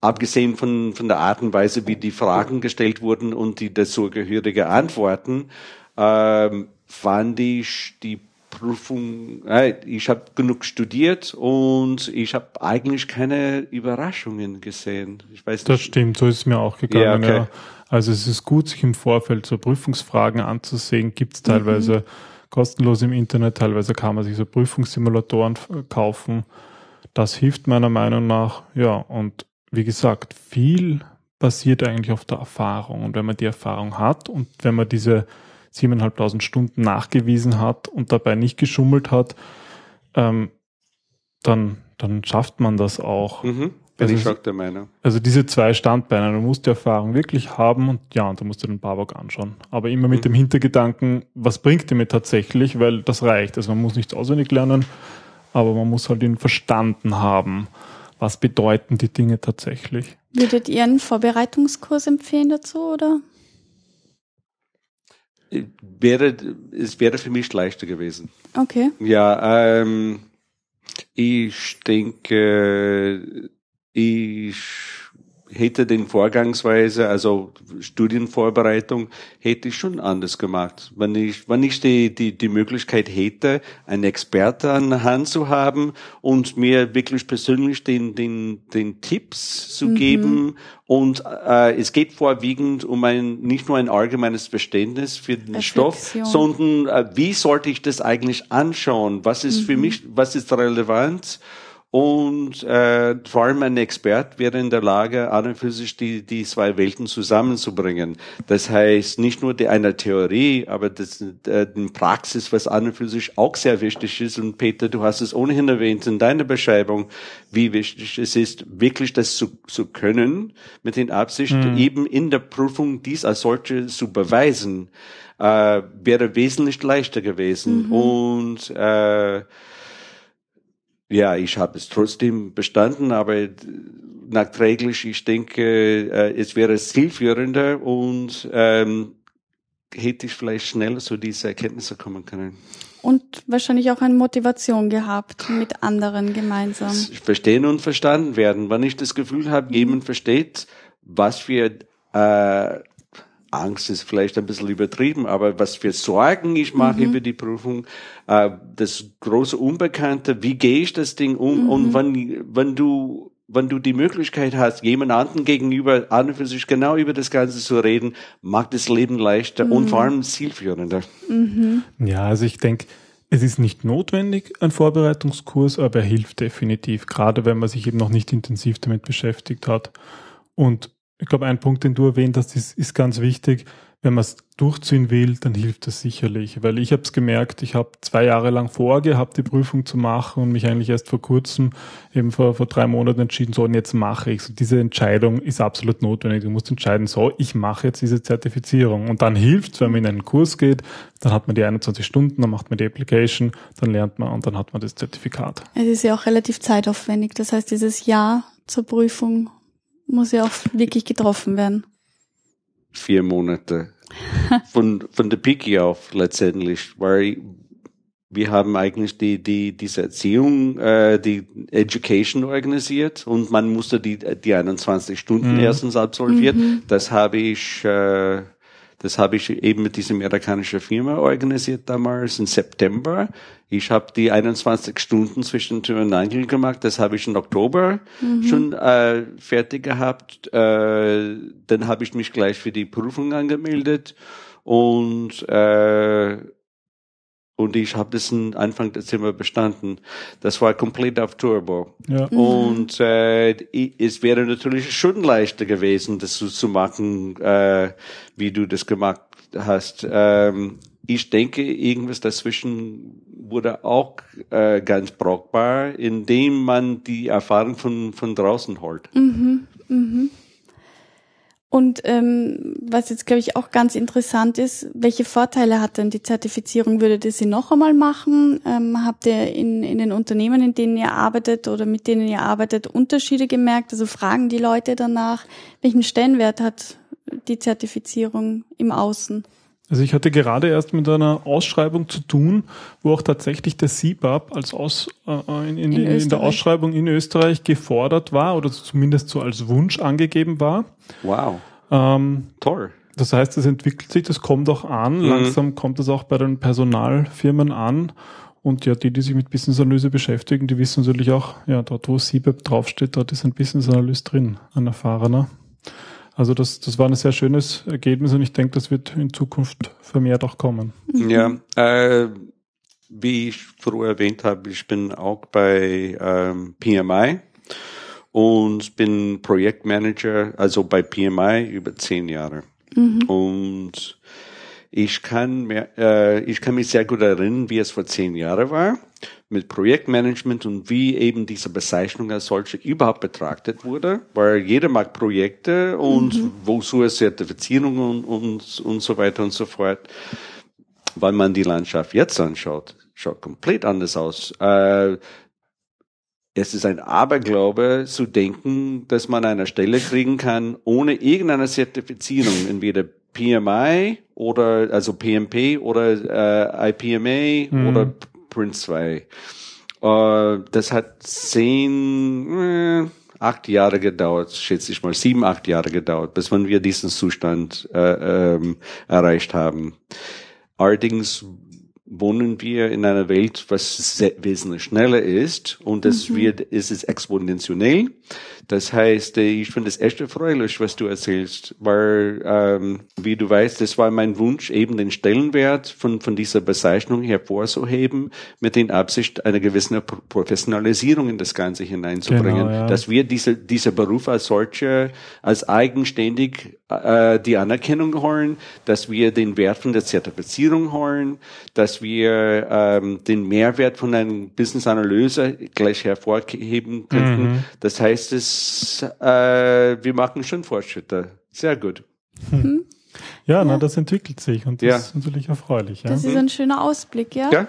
abgesehen von, von der Art und Weise, wie die Fragen gestellt wurden und die dazugehörige Antworten, ähm, fand ich die Prüfung, äh, ich habe genug studiert und ich habe eigentlich keine Überraschungen gesehen. Ich weiß das stimmt, so ist es mir auch gegangen. Ja, okay. ja. Also es ist gut, sich im Vorfeld so Prüfungsfragen anzusehen. Gibt es teilweise mhm. kostenlos im Internet, teilweise kann man sich so Prüfungssimulatoren kaufen. Das hilft meiner Meinung nach. Ja, und wie gesagt, viel basiert eigentlich auf der Erfahrung. Und wenn man die Erfahrung hat und wenn man diese 7.500 Stunden nachgewiesen hat und dabei nicht geschummelt hat, ähm, dann, dann schafft man das auch. Mhm. Bin also, ich auch der Meinung. Also diese zwei Standbeine, du musst die Erfahrung wirklich haben und ja, und du musst dir den Babok anschauen. Aber immer mit mhm. dem Hintergedanken, was bringt dir mir tatsächlich, weil das reicht. Also man muss nichts auswendig lernen, aber man muss halt ihn verstanden haben. Was bedeuten die Dinge tatsächlich? Würdet ihr einen Vorbereitungskurs empfehlen dazu, oder? Wäre, es wäre für mich leichter gewesen. Okay. Ja, ähm, ich denke, ich hätte den Vorgangsweise, also Studienvorbereitung, hätte ich schon anders gemacht. Wenn ich, wenn ich die, die, die Möglichkeit hätte, einen Experte an der Hand zu haben und mir wirklich persönlich den, den, den Tipps zu mhm. geben. Und äh, es geht vorwiegend um ein, nicht nur ein allgemeines Verständnis für den Stoff, sondern äh, wie sollte ich das eigentlich anschauen? Was ist mhm. für mich, was ist relevant? Und äh, vor allem ein Expert wäre in der Lage, an und für sich die, die zwei Welten zusammenzubringen. Das heißt, nicht nur die eine Theorie, aber das, äh, die Praxis, was an und für sich auch sehr wichtig ist. Und Peter, du hast es ohnehin erwähnt in deiner Beschreibung, wie wichtig es ist, wirklich das zu, zu können, mit den Absichten, mhm. eben in der Prüfung dies als solche zu beweisen, äh, wäre wesentlich leichter gewesen. Mhm. Und äh, ja, ich habe es trotzdem bestanden, aber nachträglich, ich denke, äh, es wäre zielführender und ähm, hätte ich vielleicht schneller zu diese Erkenntnisse kommen können. Und wahrscheinlich auch eine Motivation gehabt, mit anderen gemeinsam. Verstehen und verstanden werden. Wenn ich das Gefühl habe, jemand versteht, was für äh, Angst ist vielleicht ein bisschen übertrieben, aber was für Sorgen ich mache mhm. über die Prüfung, äh, das große Unbekannte, wie gehe ich das Ding um? Mhm. Und wenn, wenn du wenn du die Möglichkeit hast, jemand anderen gegenüber an und für sich genau über das Ganze zu reden, macht das Leben leichter mhm. und vor allem zielführender. Mhm. Ja, also ich denke, es ist nicht notwendig, ein Vorbereitungskurs, aber er hilft definitiv, gerade wenn man sich eben noch nicht intensiv damit beschäftigt hat. Und ich glaube, ein Punkt, den du erwähnt hast, ist, ist ganz wichtig wenn man es durchziehen will, dann hilft das sicherlich. Weil ich habe es gemerkt, ich habe zwei Jahre lang vorgehabt, die Prüfung zu machen und mich eigentlich erst vor kurzem, eben vor, vor drei Monaten entschieden, so und jetzt mache ich. So, diese Entscheidung ist absolut notwendig. Du musst entscheiden, so, ich mache jetzt diese Zertifizierung. Und dann hilft wenn man in einen Kurs geht, dann hat man die 21 Stunden, dann macht man die Application, dann lernt man und dann hat man das Zertifikat. Es ist ja auch relativ zeitaufwendig. Das heißt, dieses Jahr zur Prüfung muss ja auch wirklich getroffen werden. Vier Monate von, von der Piki auf letztendlich, weil wir haben eigentlich die, die, diese Erziehung, äh, die Education organisiert und man musste die, die 21 Stunden mhm. erstens absolvieren. Mhm. Das habe ich, äh, das habe ich eben mit dieser amerikanischen Firma organisiert damals im September. Ich habe die 21 Stunden zwischen Tür und Angel gemacht. Das habe ich im Oktober mhm. schon äh, fertig gehabt. Äh, dann habe ich mich gleich für die Prüfung angemeldet und äh, und ich habe das Anfang Dezember bestanden. Das war komplett auf Turbo. Ja. Mhm. Und äh, es wäre natürlich schon leichter gewesen, das so zu machen, äh, wie du das gemacht hast. Ähm, ich denke, irgendwas dazwischen wurde auch äh, ganz brauchbar, indem man die Erfahrung von, von draußen holt. Mhm. Mhm. Und ähm, was jetzt, glaube ich, auch ganz interessant ist, welche Vorteile hat denn die Zertifizierung? Würdet ihr sie noch einmal machen? Ähm, habt ihr in, in den Unternehmen, in denen ihr arbeitet oder mit denen ihr arbeitet, Unterschiede gemerkt? Also fragen die Leute danach, welchen Stellenwert hat die Zertifizierung im Außen? Also ich hatte gerade erst mit einer Ausschreibung zu tun, wo auch tatsächlich der CBAP als Aus, äh, in, in, in, in, der Ausschreibung in Österreich gefordert war oder zumindest so als Wunsch angegeben war. Wow. Ähm, Toll. Das heißt, es entwickelt sich, das kommt auch an. Mhm. Langsam kommt es auch bei den Personalfirmen an. Und ja, die, die sich mit Business Analyse beschäftigen, die wissen natürlich auch, ja, dort wo CBAP draufsteht, dort ist ein Business Analyst drin, ein erfahrener. Also das, das war ein sehr schönes Ergebnis und ich denke, das wird in Zukunft vermehrt auch kommen. Ja, äh, wie ich früher erwähnt habe, ich bin auch bei ähm, PMI und bin Projektmanager, also bei PMI über zehn Jahre. Mhm. Und ich kann, mir, äh, ich kann mich sehr gut erinnern, wie es vor zehn Jahren war mit Projektmanagement und wie eben diese Bezeichnung als solche überhaupt betrachtet wurde, weil jeder mag Projekte und mhm. wozu es Zertifizierungen und, und, und so weiter und so fort. Weil man die Landschaft jetzt anschaut, schaut komplett anders aus. Äh, es ist ein Aberglaube zu denken, dass man eine Stelle kriegen kann ohne irgendeine Zertifizierung, entweder PMI oder also PMP oder äh, IPMA mhm. oder Prince 2. Äh, das hat zehn, äh, acht Jahre gedauert, schätze ich mal, sieben, acht Jahre gedauert, bis wir diesen Zustand äh, ähm, erreicht haben. Allerdings wohnen wir in einer Welt, was wesentlich schneller ist und das mhm. wird, ist es exponentiell. Das heißt, äh, ich finde es echt erfreulich, was du erzählst, weil, ähm, wie du weißt, das war mein Wunsch, eben den Stellenwert von, von dieser Bezeichnung hervorzuheben, mit den Absicht, eine gewisse Professionalisierung in das Ganze hineinzubringen, genau, ja. dass wir diese, dieser Beruf als solcher, als eigenständig äh, die Anerkennung holen, dass wir den Wert von der Zertifizierung holen, dass wir ähm, den Mehrwert von einem Business Analyse gleich hervorheben könnten. Mhm. Das heißt, es, äh, wir machen schon Fortschritte. Sehr gut. Hm. Ja, ja, na, das entwickelt sich und das ja. ist natürlich erfreulich. Ja. Das ist ein schöner Ausblick, ja. ja.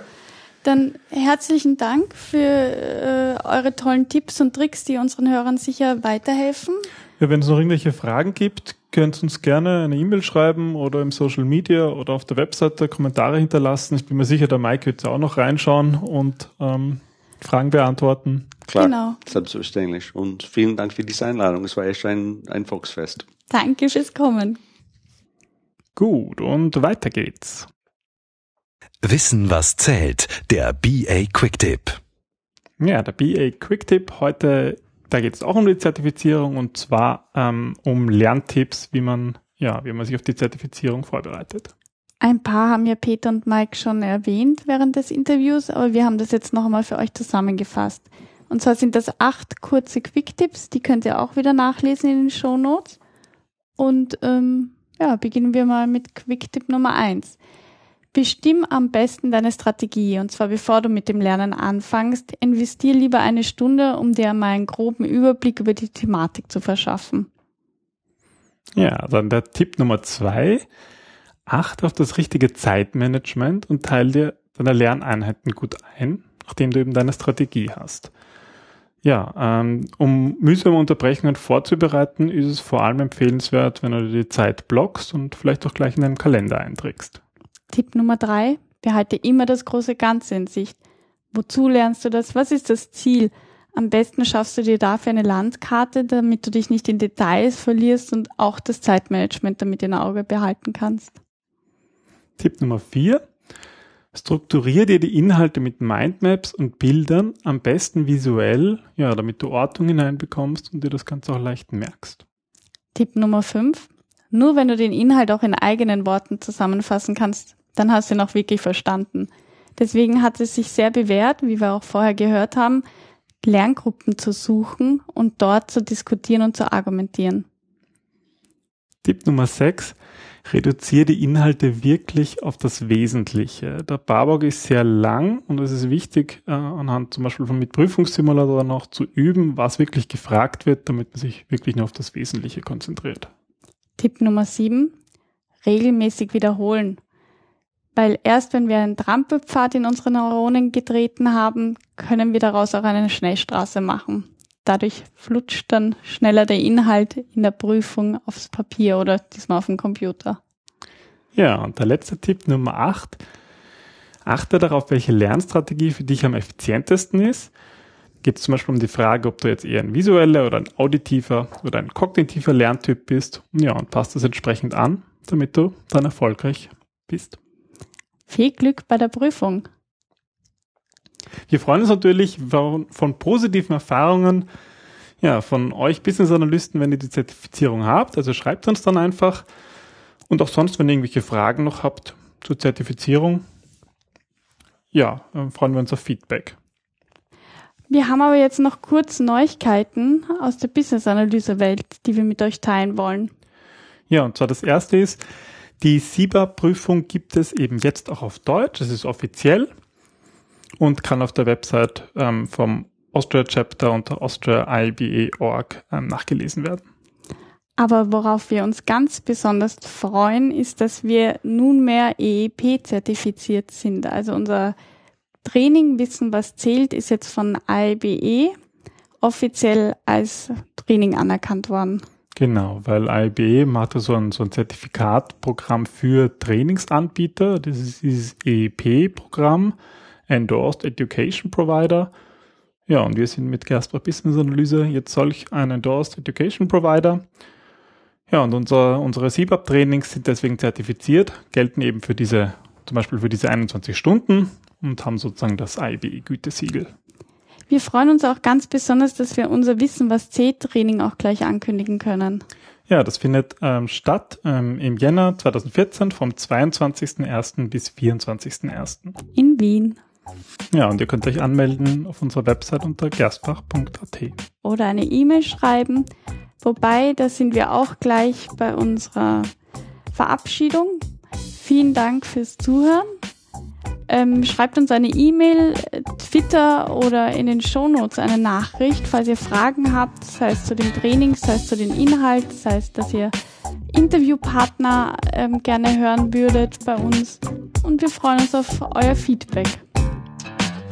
Dann herzlichen Dank für äh, eure tollen Tipps und Tricks, die unseren Hörern sicher weiterhelfen. Ja, wenn es noch irgendwelche Fragen gibt, könnt ihr uns gerne eine E-Mail schreiben oder im Social Media oder auf der Webseite Kommentare hinterlassen. Ich bin mir sicher, der Mike wird auch noch reinschauen und ähm, Fragen beantworten. Klar, Genau. selbstverständlich. Und vielen Dank für diese Einladung. Es war echt ein, ein Volksfest. Danke fürs Kommen. Gut, und weiter geht's. Wissen, was zählt. Der BA Quick Tip. Ja, der BA Quick Tip heute, da geht es auch um die Zertifizierung und zwar ähm, um Lerntipps, wie man, ja, wie man sich auf die Zertifizierung vorbereitet. Ein paar haben ja Peter und Mike schon erwähnt während des Interviews, aber wir haben das jetzt noch einmal für euch zusammengefasst. Und zwar sind das acht kurze Quick-Tipps, die könnt ihr auch wieder nachlesen in den Shownotes. Und ähm, ja, beginnen wir mal mit Quick-Tipp Nummer eins. Bestimm am besten deine Strategie und zwar bevor du mit dem Lernen anfängst, investier lieber eine Stunde, um dir mal einen groben Überblick über die Thematik zu verschaffen. Ja, dann der Tipp Nummer zwei. Achte auf das richtige Zeitmanagement und teile dir deine Lerneinheiten gut ein, nachdem du eben deine Strategie hast. Ja, ähm, um mühsame Unterbrechungen vorzubereiten, ist es vor allem empfehlenswert, wenn du dir die Zeit blockst und vielleicht auch gleich in deinen Kalender einträgst. Tipp Nummer drei, behalte immer das große Ganze in Sicht. Wozu lernst du das? Was ist das Ziel? Am besten schaffst du dir dafür eine Landkarte, damit du dich nicht in Details verlierst und auch das Zeitmanagement damit in Auge behalten kannst. Tipp Nummer vier. Strukturier dir die Inhalte mit Mindmaps und Bildern, am besten visuell, ja, damit du Ordnung hineinbekommst und dir das Ganze auch leicht merkst. Tipp Nummer fünf, nur wenn du den Inhalt auch in eigenen Worten zusammenfassen kannst, dann hast du ihn auch wirklich verstanden. Deswegen hat es sich sehr bewährt, wie wir auch vorher gehört haben, Lerngruppen zu suchen und dort zu diskutieren und zu argumentieren. Tipp Nummer 6. Reduziere die Inhalte wirklich auf das Wesentliche. Der Barbock ist sehr lang und es ist wichtig, äh, anhand zum Beispiel von mit Prüfungssimulatoren auch zu üben, was wirklich gefragt wird, damit man sich wirklich nur auf das Wesentliche konzentriert. Tipp Nummer sieben: Regelmäßig wiederholen. Weil erst wenn wir einen Trampelpfad in unsere Neuronen getreten haben, können wir daraus auch eine Schnellstraße machen. Dadurch flutscht dann schneller der Inhalt in der Prüfung aufs Papier oder diesmal auf dem Computer. Ja, und der letzte Tipp Nummer 8. Achte darauf, welche Lernstrategie für dich am effizientesten ist. Geht es zum Beispiel um die Frage, ob du jetzt eher ein visueller oder ein auditiver oder ein kognitiver Lerntyp bist. Ja, und passt das entsprechend an, damit du dann erfolgreich bist. Viel Glück bei der Prüfung. Wir freuen uns natürlich von, von positiven Erfahrungen ja, von euch Business Analysten, wenn ihr die Zertifizierung habt. Also schreibt uns dann einfach. Und auch sonst, wenn ihr irgendwelche Fragen noch habt zur Zertifizierung, ja, freuen wir uns auf Feedback. Wir haben aber jetzt noch kurz Neuigkeiten aus der Business-Analyse-Welt, die wir mit euch teilen wollen. Ja, und zwar das erste ist, die SIBA-Prüfung gibt es eben jetzt auch auf Deutsch. Es ist offiziell und kann auf der Website ähm, vom Austria Chapter unter austriaiba.org ähm, nachgelesen werden. Aber worauf wir uns ganz besonders freuen, ist, dass wir nunmehr EEP zertifiziert sind. Also unser Training Wissen, was zählt, ist jetzt von IBE offiziell als Training anerkannt worden. Genau, weil IBE macht so ein, so ein Zertifikatprogramm für Trainingsanbieter. Das ist dieses EEP-Programm, Endorsed Education Provider. Ja, und wir sind mit Gerstbach Business Analyse jetzt solch ein Endorsed Education Provider. Ja, und unser, unsere CBAP-Trainings sind deswegen zertifiziert, gelten eben für diese, zum Beispiel für diese 21 Stunden und haben sozusagen das IBE-Gütesiegel. Wir freuen uns auch ganz besonders, dass wir unser Wissen, was C-Training auch gleich ankündigen können. Ja, das findet ähm, statt ähm, im Jänner 2014 vom 22.01. bis 24.01. In Wien. Ja, und ihr könnt euch anmelden auf unserer Website unter gerstbach.at. Oder eine E-Mail schreiben. Wobei, da sind wir auch gleich bei unserer Verabschiedung. Vielen Dank fürs Zuhören. Ähm, schreibt uns eine E-Mail, Twitter oder in den Shownotes eine Nachricht, falls ihr Fragen habt, sei es zu dem Training, sei es zu den Inhalten, sei es, dass ihr Interviewpartner ähm, gerne hören würdet bei uns. Und wir freuen uns auf euer Feedback.